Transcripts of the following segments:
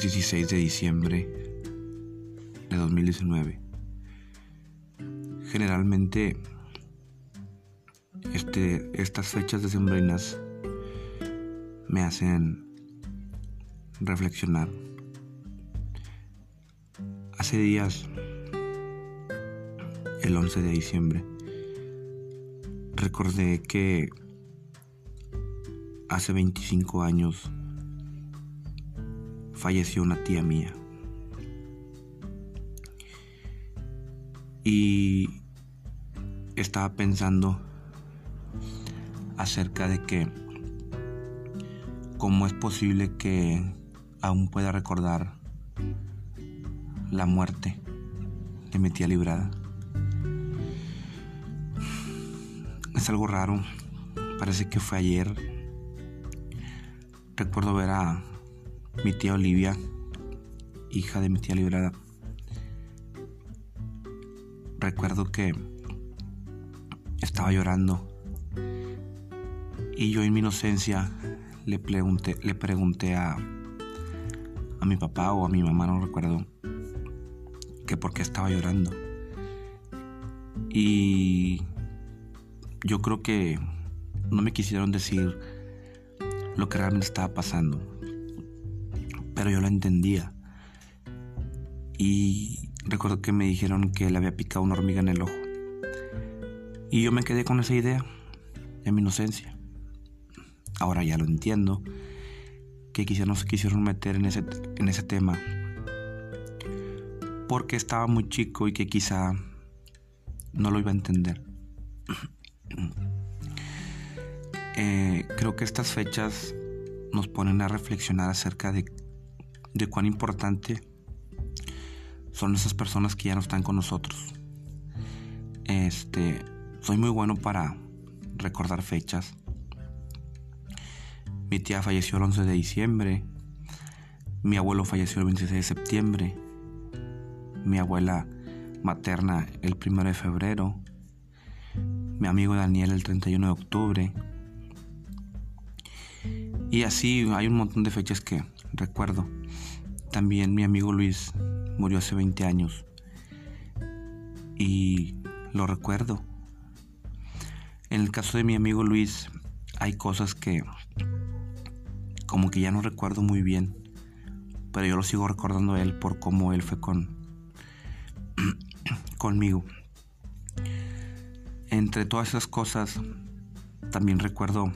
es 16 de diciembre de 2019. Generalmente este, estas fechas decembrinas me hacen reflexionar. Hace días, el 11 de diciembre, recordé que hace 25 años falleció una tía mía. Y estaba pensando acerca de que cómo es posible que aún pueda recordar la muerte de mi tía librada. Es algo raro, parece que fue ayer. Recuerdo ver a mi tía Olivia, hija de mi tía Librada. Recuerdo que estaba llorando y yo en mi inocencia le pregunté, le pregunté a, a mi papá o a mi mamá, no recuerdo, que por qué estaba llorando. Y yo creo que no me quisieron decir lo que realmente estaba pasando pero yo lo entendía. Y recuerdo que me dijeron que le había picado una hormiga en el ojo. Y yo me quedé con esa idea, de mi inocencia. Ahora ya lo entiendo, que quizá no se quisieron meter en ese, en ese tema, porque estaba muy chico y que quizá no lo iba a entender. Eh, creo que estas fechas nos ponen a reflexionar acerca de de cuán importante son esas personas que ya no están con nosotros. Este, soy muy bueno para recordar fechas. Mi tía falleció el 11 de diciembre. Mi abuelo falleció el 26 de septiembre. Mi abuela materna el 1 de febrero. Mi amigo Daniel el 31 de octubre. Y así hay un montón de fechas que recuerdo. También mi amigo Luis murió hace 20 años y lo recuerdo. En el caso de mi amigo Luis hay cosas que como que ya no recuerdo muy bien, pero yo lo sigo recordando a él por cómo él fue con conmigo. Entre todas esas cosas también recuerdo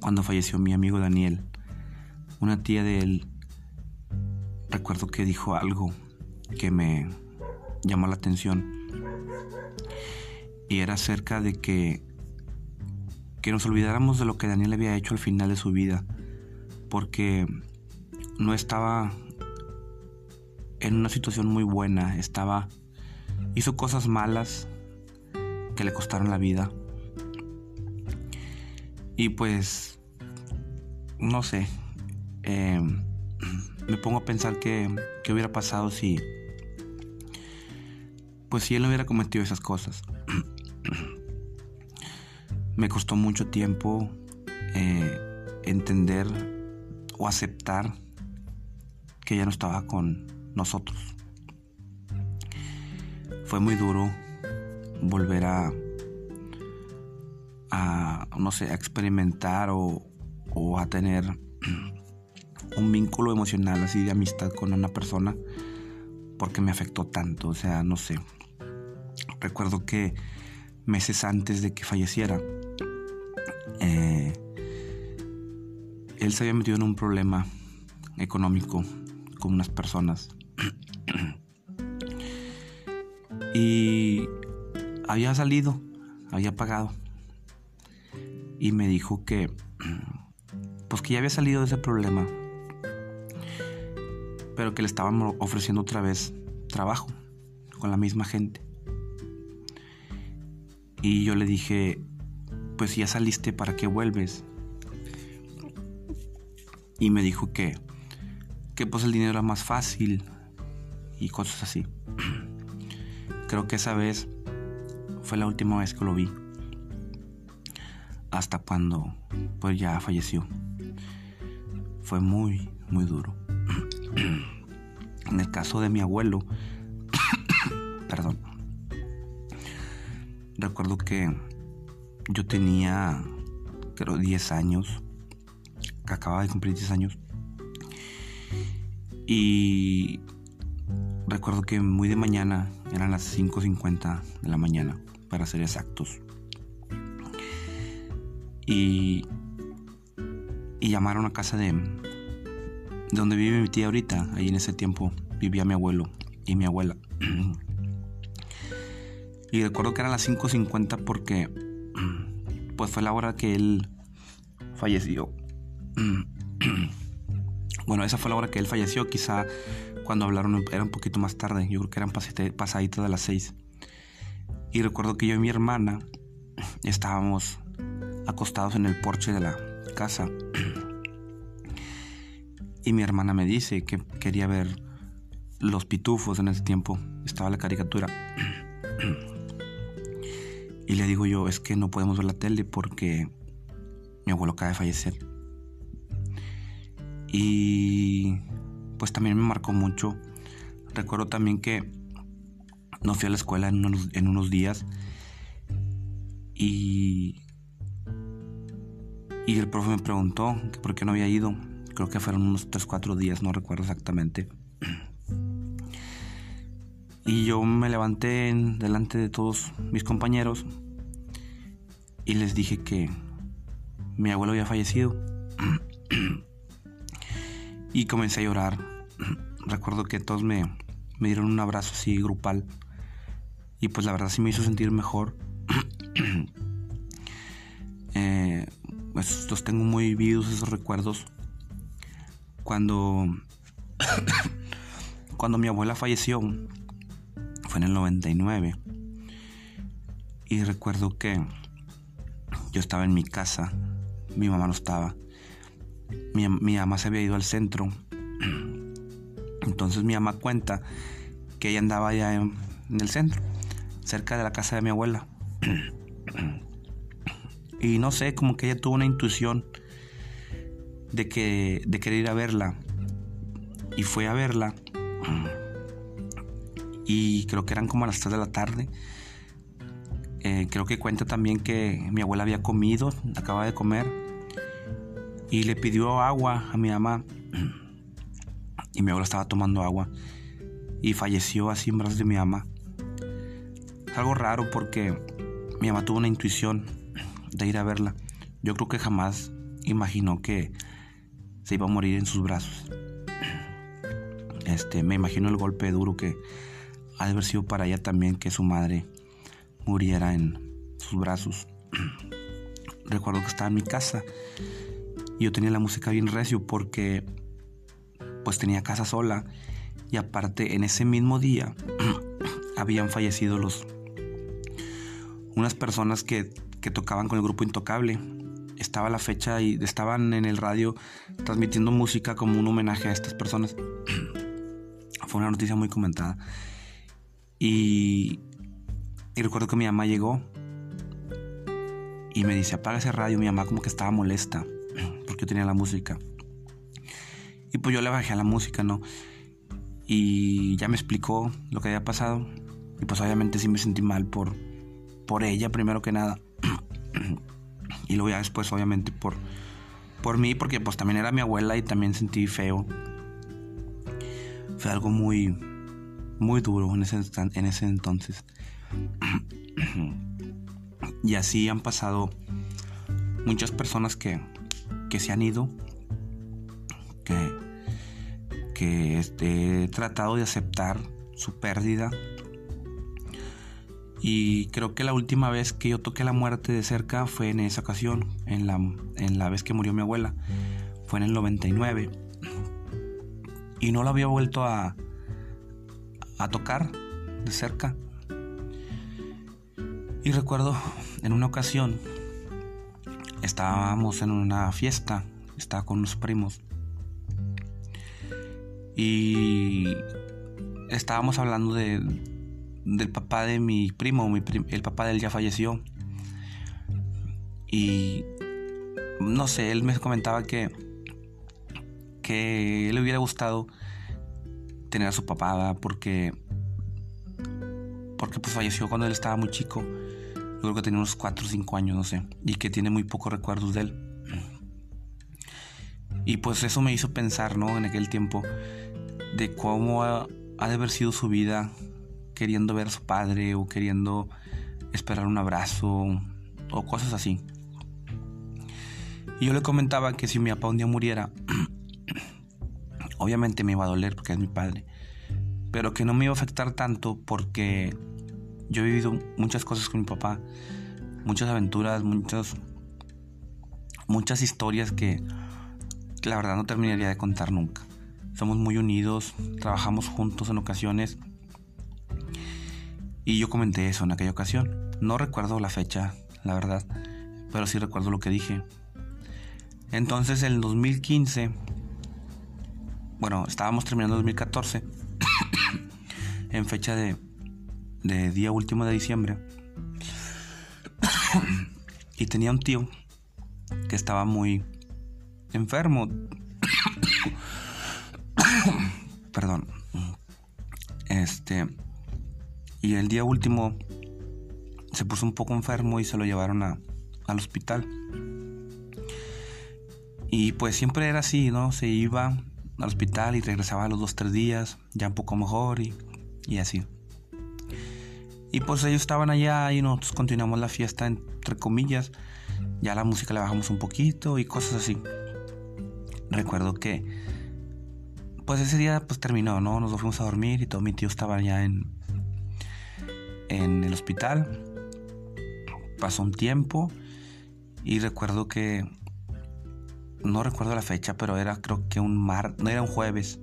cuando falleció mi amigo Daniel, una tía de él recuerdo que dijo algo que me llamó la atención. Y era acerca de que, que nos olvidáramos de lo que Daniel había hecho al final de su vida. Porque no estaba en una situación muy buena. Estaba. hizo cosas malas que le costaron la vida. Y pues. no sé. Eh, me pongo a pensar qué hubiera pasado si, pues si él no hubiera cometido esas cosas. me costó mucho tiempo eh, entender o aceptar que ya no estaba con nosotros. Fue muy duro volver a, a no sé, a experimentar o, o a tener un vínculo emocional así de amistad con una persona porque me afectó tanto, o sea, no sé. Recuerdo que meses antes de que falleciera, eh, él se había metido en un problema económico con unas personas. y había salido, había pagado. Y me dijo que, pues que ya había salido de ese problema pero que le estaban ofreciendo otra vez trabajo con la misma gente. Y yo le dije, pues ya saliste, ¿para qué vuelves? Y me dijo que, que pues el dinero era más fácil y cosas así. Creo que esa vez fue la última vez que lo vi. Hasta cuando pues ya falleció. Fue muy, muy duro. en el caso de mi abuelo, perdón, recuerdo que yo tenía, creo, 10 años, que acababa de cumplir 10 años, y recuerdo que muy de mañana, eran las 5.50 de la mañana, para ser exactos, y, y llamaron a casa de, donde vive mi tía ahorita, ahí en ese tiempo vivía mi abuelo y mi abuela. Y recuerdo que eran las 5.50 porque pues fue la hora que él falleció. Bueno, esa fue la hora que él falleció. Quizá cuando hablaron era un poquito más tarde. Yo creo que eran pasaditas de las 6. Y recuerdo que yo y mi hermana estábamos acostados en el porche de la casa. Y mi hermana me dice que quería ver los pitufos en ese tiempo. Estaba la caricatura. Y le digo yo, es que no podemos ver la tele porque mi abuelo acaba de fallecer. Y pues también me marcó mucho. Recuerdo también que no fui a la escuela en unos, días y, y el profe me preguntó por qué no había ido. Creo que fueron unos 3, 4 días, no recuerdo exactamente. Y yo me levanté delante de todos mis compañeros y les dije que mi abuelo había fallecido. y comencé a llorar. Recuerdo que todos me, dieron un abrazo así grupal. Y pues la verdad sí me hizo sentir mejor. eh, pues, los tengo muy vivos esos recuerdos. Cuando, cuando mi abuela falleció, fue en el 99. Y recuerdo que yo estaba en mi casa, mi mamá no estaba. Mi, mamá se había ido al centro. Entonces mi mamá cuenta que ella andaba allá en, el centro, cerca de la casa de mi abuela. Y no sé, como que ella tuvo una intuición de que de querer ir a verla. Y fue a verla y creo que eran como a las 3 de la tarde. Eh, creo que cuenta también que mi abuela había comido, acaba de comer y le pidió agua a mi mamá y mi abuela estaba tomando agua y falleció así en brazos de mi mamá. Algo raro porque mi mamá tuvo una intuición de ir a verla. Yo creo que jamás imaginó que se iba a morir en sus brazos. Este, me imagino el golpe duro que ha de haber sido para ella también que su madre muriera en sus brazos. Recuerdo que estaba en mi casa y yo tenía la música bien recio porque pues tenía casa sola y aparte en ese mismo día habían fallecido los unas personas que, que tocaban con el grupo Intocable. Estaba la fecha y estaban en el radio transmitiendo música como un homenaje a estas personas. Fue una noticia muy comentada. Y, recuerdo que mi mamá llegó y me dice, apaga ese radio. Mi mamá como que estaba molesta porque yo tenía la música. Y pues yo le bajé a la música, ¿no? Y ya me explicó lo que había pasado. Y pues obviamente sí me sentí mal por, por ella, primero que nada. y luego ya después, obviamente, por, por mí, porque pues también era mi abuela y también sentí feo. Fue algo muy, muy duro en ese, en ese entonces. y así han pasado muchas personas que, que se han ido, que, que este, he tratado de aceptar su pérdida. Y creo que la última vez que yo toqué la muerte de cerca fue en esa ocasión, en la, en la vez que murió mi abuela. Fue en el 99. Y no la había vuelto a, a tocar de cerca. Y recuerdo en una ocasión estábamos en una fiesta, estaba con unos primos y estábamos hablando de, del papá de mi primo, el papá de él ya falleció y no sé, él me comentaba que que le hubiera gustado tener a su papá, porque porque pues falleció cuando él estaba muy chico. Yo creo que tenía unos 4 o 5 años, no sé, y que tiene muy pocos recuerdos de él. Y pues eso me hizo pensar, ¿no? En aquel tiempo, de cómo ha, ha de haber sido su vida queriendo ver a su padre o queriendo esperar un abrazo o cosas así. Y yo le comentaba que si mi papá un día muriera, obviamente me iba a doler porque es mi padre, pero que no me iba a afectar tanto porque yo he vivido muchas cosas con mi papá, muchas aventuras, muchas, muchas historias que la verdad no terminaría de contar nunca. Somos muy unidos, trabajamos juntos en ocasiones. Y yo comenté eso en aquella ocasión. No recuerdo la fecha, la verdad, pero sí recuerdo lo que dije. Entonces, en 2015, bueno, estábamos terminando 2014, en fecha de, de día último de diciembre, y tenía un tío que estaba muy enfermo. Perdón. Este. Y el día último se puso un poco enfermo y se lo llevaron a, al hospital. Y pues siempre era así, ¿no? Se iba al hospital y regresaba a los dos, tres días, ya un poco mejor y, y así. Y pues ellos estaban allá y nosotros continuamos la fiesta entre comillas. Ya la música le bajamos un poquito y cosas así. Recuerdo que pues ese día pues terminó, ¿no? Nos fuimos a dormir y todo mi tío estaba ya en en el hospital. Pasó un tiempo y recuerdo que no recuerdo la fecha, pero era creo que un mar, no era un jueves.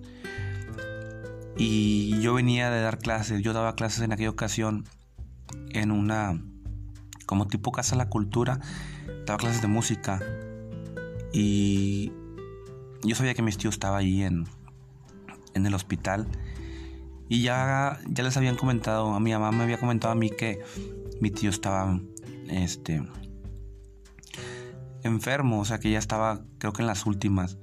Y yo venía de dar clases, yo daba clases en aquella ocasión en una como tipo casa de la cultura, daba clases de música y yo sabía que mi tío estaba ahí en, en el hospital y ya, ya les habían comentado, a mi mamá me había comentado a mí que mi tío estaba este enfermo, o sea que ya estaba creo que en las últimas.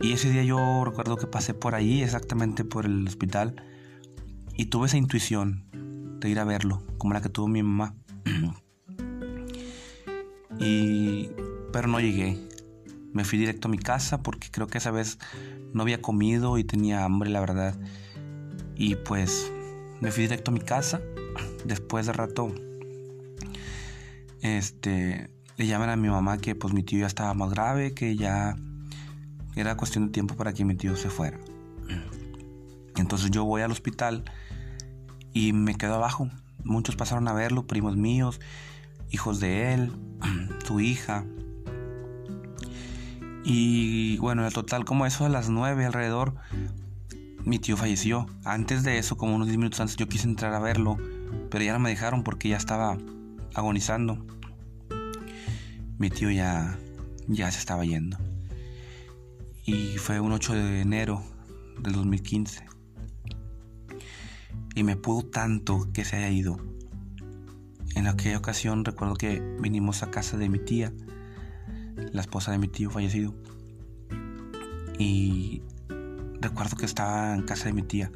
Y ese día yo recuerdo que pasé por ahí, exactamente por el hospital, y tuve esa intuición de ir a verlo, como la que tuvo mi mamá. y pero no llegué. Me fui directo a mi casa porque creo que esa vez no había comido y tenía hambre, la verdad. Y pues me fui directo a mi casa. Después de rato, este, le llaman a mi mamá que pues mi tío ya estaba más grave, que ya era cuestión de tiempo para que mi tío se fuera. Entonces yo voy al hospital y me quedo abajo. Muchos pasaron a verlo, primos míos, hijos de él, su hija. Y bueno, en total como eso a las nueve alrededor, mi tío falleció. Antes de eso, como unos 10 minutos antes, yo quise entrar a verlo, pero ya no me dejaron porque ya estaba agonizando mi tío ya, ya se estaba yendo. Y fue un 8 de enero del 2015. Y me pudo tanto que se haya ido. En aquella ocasión recuerdo que vinimos a casa de mi tía, la esposa de mi tío fallecido. Y recuerdo que estaba en casa de mi tía.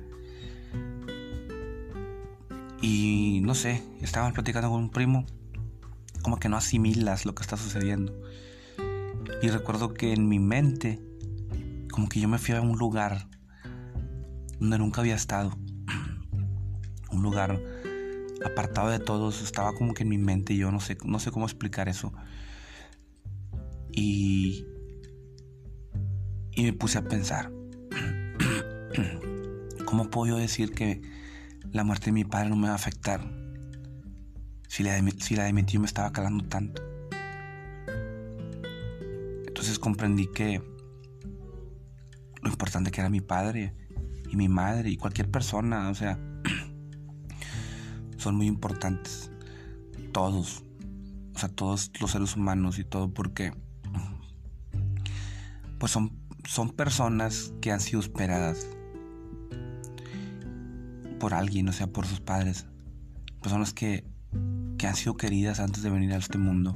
Y no sé, estaban platicando con un primo como que no asimilas lo que está sucediendo. Y recuerdo que en mi mente, como que yo me fui a un lugar donde nunca había estado. Un lugar apartado de todos, estaba como que en mi mente, yo no sé, no sé cómo explicar eso. Y, y me puse a pensar, ¿cómo puedo yo decir que la muerte de mi padre no me va a afectar? si la, de, si la de mi tío me estaba calando tanto. Entonces comprendí que lo importante que era mi padre y mi madre y cualquier persona, o sea, son muy importantes. Todos, o sea, todos los seres humanos y todo, porque pues son, son personas que han sido esperadas por alguien, o sea, por sus padres. Personas que que han sido queridas antes de venir a este mundo.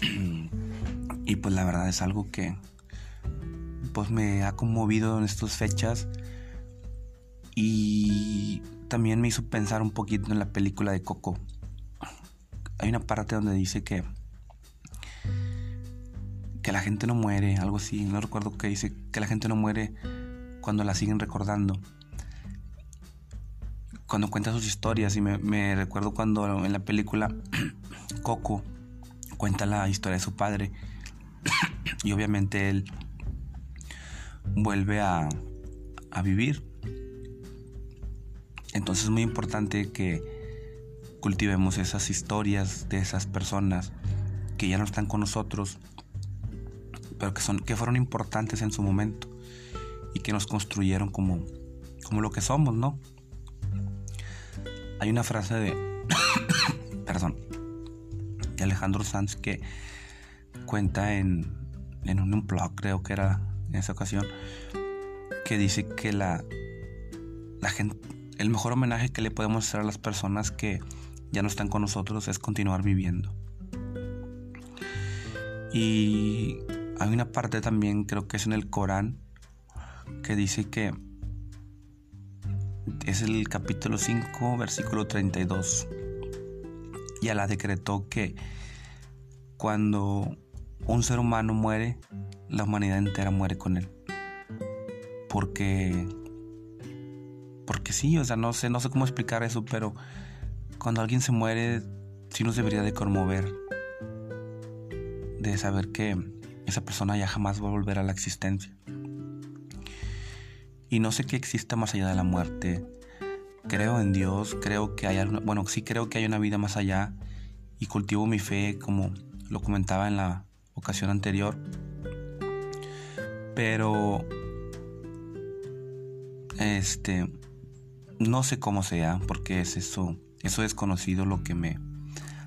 y pues la verdad es algo que pues me ha conmovido en estas fechas Y también me hizo pensar un poquito en la película de Coco. Hay una parte donde dice que que la gente no muere, algo así, no recuerdo que dice que la gente no muere cuando la siguen recordando. Cuando cuenta sus historias y me, recuerdo cuando en la película Coco cuenta la historia de su padre y obviamente él vuelve a, a vivir. Entonces es muy importante que cultivemos esas historias de esas personas que ya no están con nosotros, pero que, son, que fueron importantes en su momento y que nos construyeron como, como lo que somos, ¿no? Hay una frase de, perdón, de Alejandro Sanz que cuenta en, en un blog, creo que era en esa ocasión, que dice que la, la gente, el mejor homenaje que le podemos hacer a las personas que ya no están con nosotros es continuar viviendo. Y hay una parte también, creo que es en el Corán, que dice que es el capítulo 5, versículo 32. Y Allah decretó que cuando un ser humano muere, la humanidad entera muere con él. Porque porque sí, o sea, no sé, no sé cómo explicar eso, pero cuando alguien se muere, sí nos debería de conmover. De saber que esa persona ya jamás va a volver a la existencia. Y no sé qué exista más allá de la muerte. Creo en Dios, creo que hay bueno, sí creo que hay una vida más allá y cultivo mi fe como lo comentaba en la ocasión anterior. Pero este no sé cómo sea, porque es eso, eso desconocido lo que me,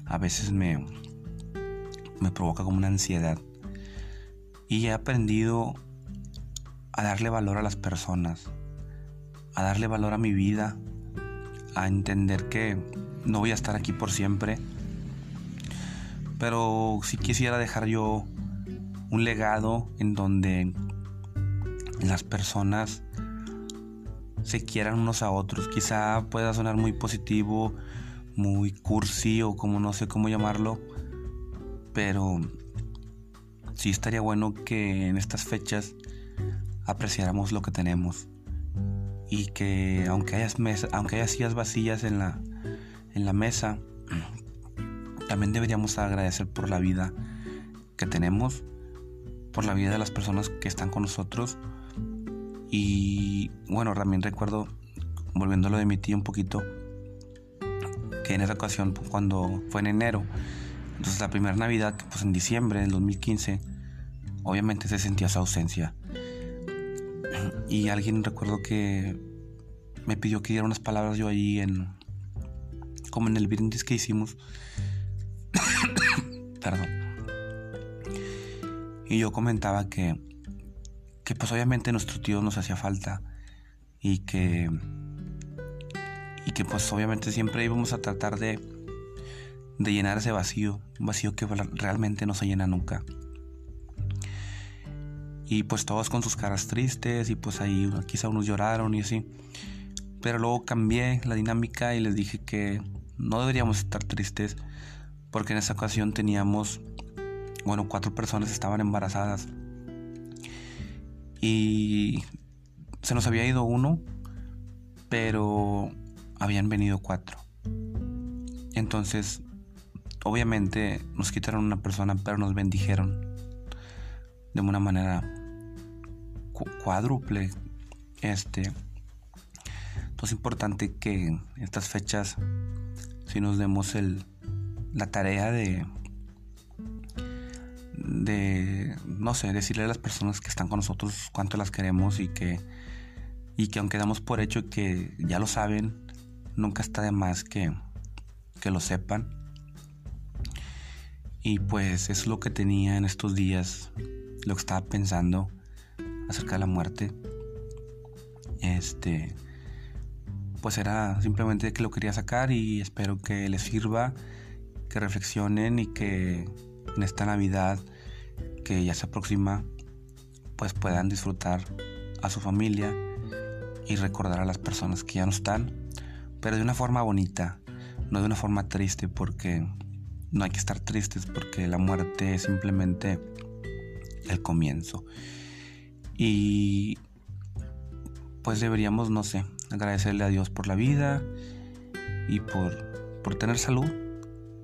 a veces me, me provoca como una ansiedad. Y he aprendido a darle valor a las personas, a darle valor a mi vida, a entender que no voy a estar aquí por siempre, pero si quisiera dejar yo un legado en donde las personas se quieran unos a otros. Quizá pueda sonar muy positivo, muy cursi o como no sé cómo llamarlo, pero sí estaría bueno que en estas fechas apreciáramos lo que tenemos y que aunque haya, aunque sillas vacías en la, en la mesa, también deberíamos agradecer por la vida que tenemos, por la vida de las personas que están con nosotros y bueno, también recuerdo, volviendo a lo de mi tío un poquito, que en esa ocasión, pues, cuando fue en enero, entonces la primera Navidad, pues en diciembre del 2015, obviamente se sentía su ausencia. Y alguien recuerdo que me pidió que diera unas palabras yo ahí en, como en el brindis que hicimos. Perdón. Y yo comentaba que que pues obviamente nuestro tío nos hacía falta y que y que pues obviamente siempre íbamos a tratar de de llenar ese vacío, un vacío que realmente no se llena nunca. Y pues todos con sus caras tristes y pues ahí quizá unos lloraron y así. Pero luego cambié la dinámica y les dije que no deberíamos estar tristes porque en esa ocasión teníamos, bueno, cuatro personas estaban embarazadas y se nos había ido uno, pero habían venido cuatro. Entonces, obviamente nos quitaron una persona, pero nos bendijeron de una manera cuádruple. Este, entonces es importante que estas fechas si nos demos el, la tarea de de, no sé, decirle a las personas que están con nosotros cuánto las queremos y que, y que aunque damos por hecho que ya lo saben, nunca está de más que, que lo sepan. Y pues es lo que tenía en estos días, lo que estaba pensando acerca de la muerte. Este, pues era simplemente que lo quería sacar y espero que les sirva, que reflexionen y que en esta Navidad que ya se aproxima, pues puedan disfrutar a su familia y recordar a las personas que ya no están, pero de una forma bonita, no de una forma triste porque no hay que estar tristes porque la muerte es simplemente el comienzo. Y pues deberíamos, no sé, agradecerle a Dios por la vida y por, por tener salud,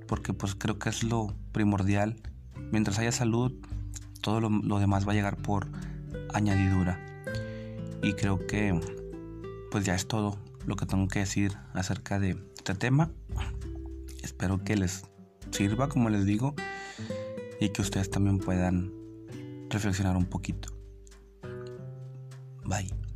porque pues creo que es lo primordial. Mientras haya salud, todo lo, lo demás va a llegar por añadidura. Y creo que pues ya es todo lo que tengo que decir acerca de este tema. Espero que les sirva, como les digo, y que ustedes también puedan reflexionar un poquito. バイ。